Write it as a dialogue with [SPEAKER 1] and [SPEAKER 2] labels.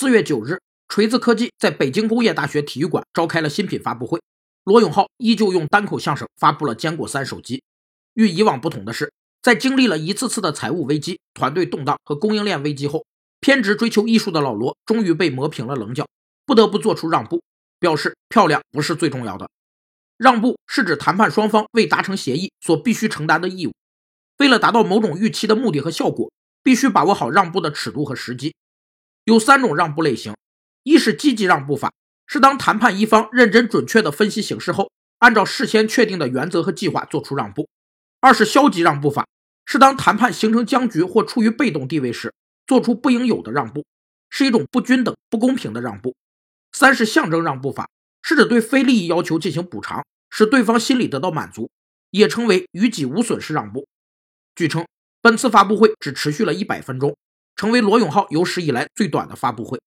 [SPEAKER 1] 四月九日，锤子科技在北京工业大学体育馆召开了新品发布会。罗永浩依旧用单口相声发布了坚果三手机。与以往不同的是，在经历了一次次的财务危机、团队动荡和供应链危机后，偏执追求艺术的老罗终于被磨平了棱角，不得不做出让步，表示漂亮不是最重要的。让步是指谈判双方为达成协议所必须承担的义务。为了达到某种预期的目的和效果，必须把握好让步的尺度和时机。有三种让步类型：一是积极让步法，是当谈判一方认真准确地分析形势后，按照事先确定的原则和计划做出让步；二是消极让步法，是当谈判形成僵局或处于被动地位时，做出不应有的让步，是一种不均等、不公平的让步；三是象征让步法，是指对非利益要求进行补偿，使对方心理得到满足，也称为于己无损式让步。据称，本次发布会只持续了一百分钟。成为罗永浩有史以来最短的发布会。